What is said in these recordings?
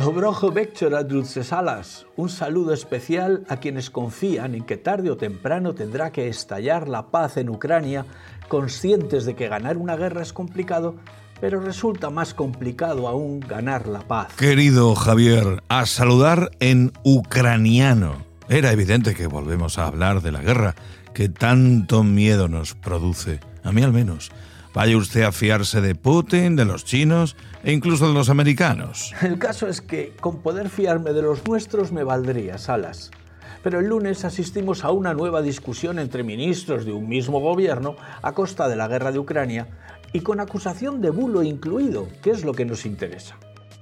Dobrojo Salas, un saludo especial a quienes confían en que tarde o temprano tendrá que estallar la paz en Ucrania, conscientes de que ganar una guerra es complicado, pero resulta más complicado aún ganar la paz. Querido Javier, a saludar en ucraniano. Era evidente que volvemos a hablar de la guerra que tanto miedo nos produce, a mí al menos. Vaya usted a fiarse de Putin, de los chinos e incluso de los americanos. El caso es que con poder fiarme de los nuestros me valdría, Salas. Pero el lunes asistimos a una nueva discusión entre ministros de un mismo gobierno a costa de la guerra de Ucrania y con acusación de bulo incluido, que es lo que nos interesa.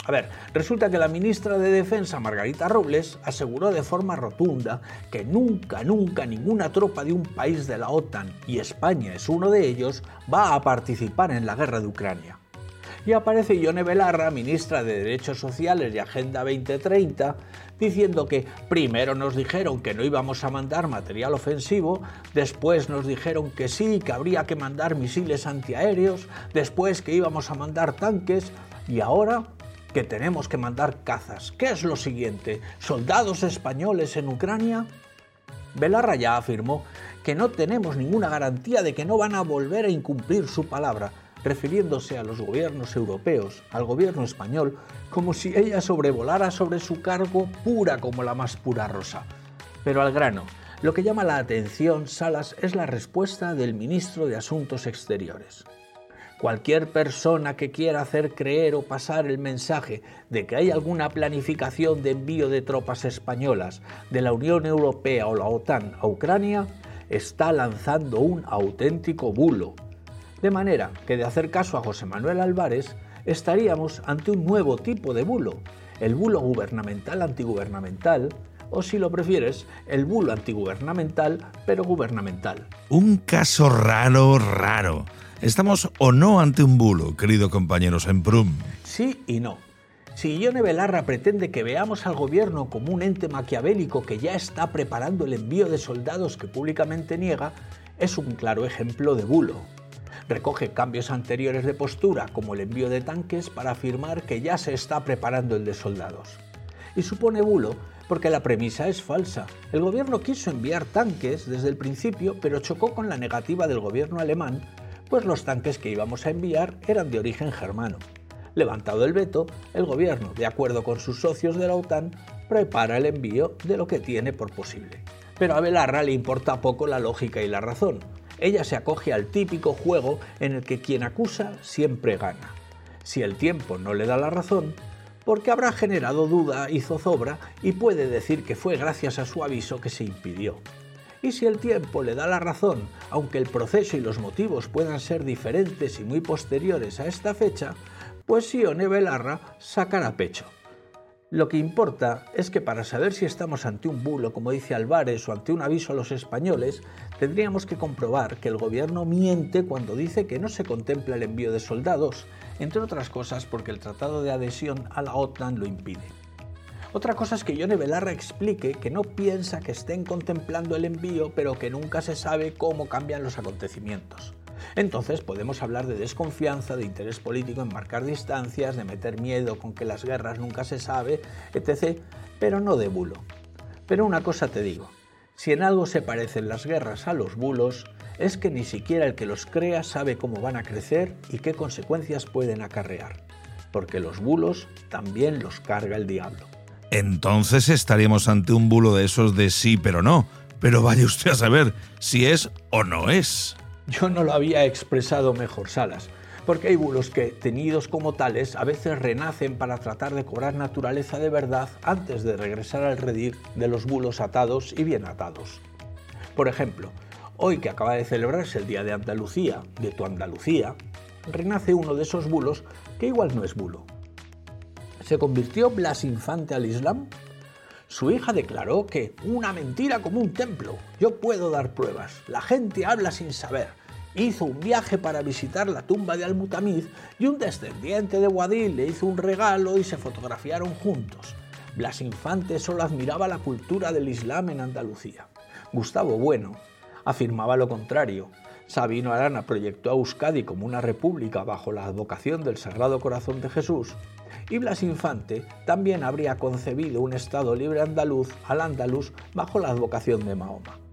A ver, resulta que la ministra de Defensa, Margarita Robles, aseguró de forma rotunda que nunca, nunca ninguna tropa de un país de la OTAN, y España es uno de ellos, va a participar en la guerra de Ucrania. Y aparece Yone Belarra, ministra de Derechos Sociales y Agenda 2030, diciendo que primero nos dijeron que no íbamos a mandar material ofensivo, después nos dijeron que sí, que habría que mandar misiles antiaéreos, después que íbamos a mandar tanques, y ahora que tenemos que mandar cazas. ¿Qué es lo siguiente? ¿Soldados españoles en Ucrania? Belarra ya afirmó que no tenemos ninguna garantía de que no van a volver a incumplir su palabra, refiriéndose a los gobiernos europeos, al gobierno español, como si ella sobrevolara sobre su cargo pura como la más pura rosa. Pero al grano, lo que llama la atención, Salas, es la respuesta del ministro de Asuntos Exteriores. Cualquier persona que quiera hacer creer o pasar el mensaje de que hay alguna planificación de envío de tropas españolas de la Unión Europea o la OTAN a Ucrania está lanzando un auténtico bulo. De manera que de hacer caso a José Manuel Álvarez estaríamos ante un nuevo tipo de bulo, el bulo gubernamental antigubernamental, o si lo prefieres, el bulo antigubernamental pero gubernamental. Un caso raro, raro ¿Estamos o no ante un bulo, querido compañero Semprum? Sí y no. Si Ione Belarra pretende que veamos al gobierno como un ente maquiavélico que ya está preparando el envío de soldados que públicamente niega, es un claro ejemplo de bulo. Recoge cambios anteriores de postura, como el envío de tanques, para afirmar que ya se está preparando el de soldados. Y supone bulo porque la premisa es falsa. El gobierno quiso enviar tanques desde el principio, pero chocó con la negativa del gobierno alemán pues los tanques que íbamos a enviar eran de origen germano. Levantado el veto, el gobierno, de acuerdo con sus socios de la OTAN, prepara el envío de lo que tiene por posible. Pero a Belarra le importa poco la lógica y la razón. Ella se acoge al típico juego en el que quien acusa siempre gana. Si el tiempo no le da la razón, porque habrá generado duda y zozobra y puede decir que fue gracias a su aviso que se impidió. Y si el tiempo le da la razón, aunque el proceso y los motivos puedan ser diferentes y muy posteriores a esta fecha, pues Sione Belarra sacará pecho. Lo que importa es que para saber si estamos ante un bulo, como dice Álvarez, o ante un aviso a los españoles, tendríamos que comprobar que el gobierno miente cuando dice que no se contempla el envío de soldados, entre otras cosas porque el tratado de adhesión a la OTAN lo impide. Otra cosa es que Yone Belarra explique que no piensa que estén contemplando el envío, pero que nunca se sabe cómo cambian los acontecimientos. Entonces podemos hablar de desconfianza, de interés político en marcar distancias, de meter miedo con que las guerras nunca se sabe, etc., pero no de bulo. Pero una cosa te digo, si en algo se parecen las guerras a los bulos, es que ni siquiera el que los crea sabe cómo van a crecer y qué consecuencias pueden acarrear, porque los bulos también los carga el diablo entonces estaríamos ante un bulo de esos de sí pero no. Pero vaya usted a saber si es o no es. Yo no lo había expresado mejor, Salas, porque hay bulos que, tenidos como tales, a veces renacen para tratar de cobrar naturaleza de verdad antes de regresar al redil de los bulos atados y bien atados. Por ejemplo, hoy que acaba de celebrarse el Día de Andalucía, de tu Andalucía, renace uno de esos bulos que igual no es bulo, ¿Se convirtió Blas Infante al Islam? Su hija declaró que una mentira como un templo. Yo puedo dar pruebas. La gente habla sin saber. Hizo un viaje para visitar la tumba de Al-Mutamid y un descendiente de Wadil le hizo un regalo y se fotografiaron juntos. Blas Infante solo admiraba la cultura del Islam en Andalucía. Gustavo Bueno afirmaba lo contrario. Sabino Arana proyectó a Euskadi como una república bajo la advocación del Sagrado Corazón de Jesús Y Blas Infante también habría concebido un Estado libre andaluz al andaluz bajo la advocación de Mahoma.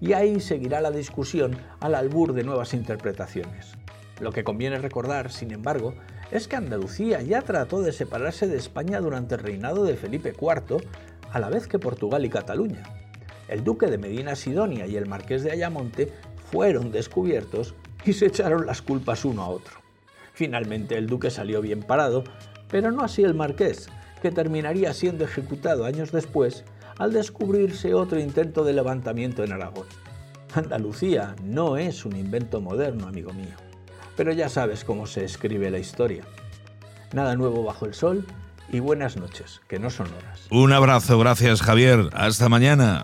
Y ahí seguirá la discusión al albur de nuevas interpretaciones. Lo que conviene recordar, sin embargo, es que Andalucía ya trató de separarse de España durante el reinado de Felipe IV, a la vez que Portugal y Cataluña. El duque de Medina Sidonia y el marqués de Ayamonte fueron descubiertos y se echaron las culpas uno a otro. Finalmente el duque salió bien parado, pero no así el marqués, que terminaría siendo ejecutado años después al descubrirse otro intento de levantamiento en Aragón. Andalucía no es un invento moderno, amigo mío pero ya sabes cómo se escribe la historia. Nada nuevo bajo el sol y buenas noches, que no son horas. Un abrazo, gracias Javier, hasta mañana.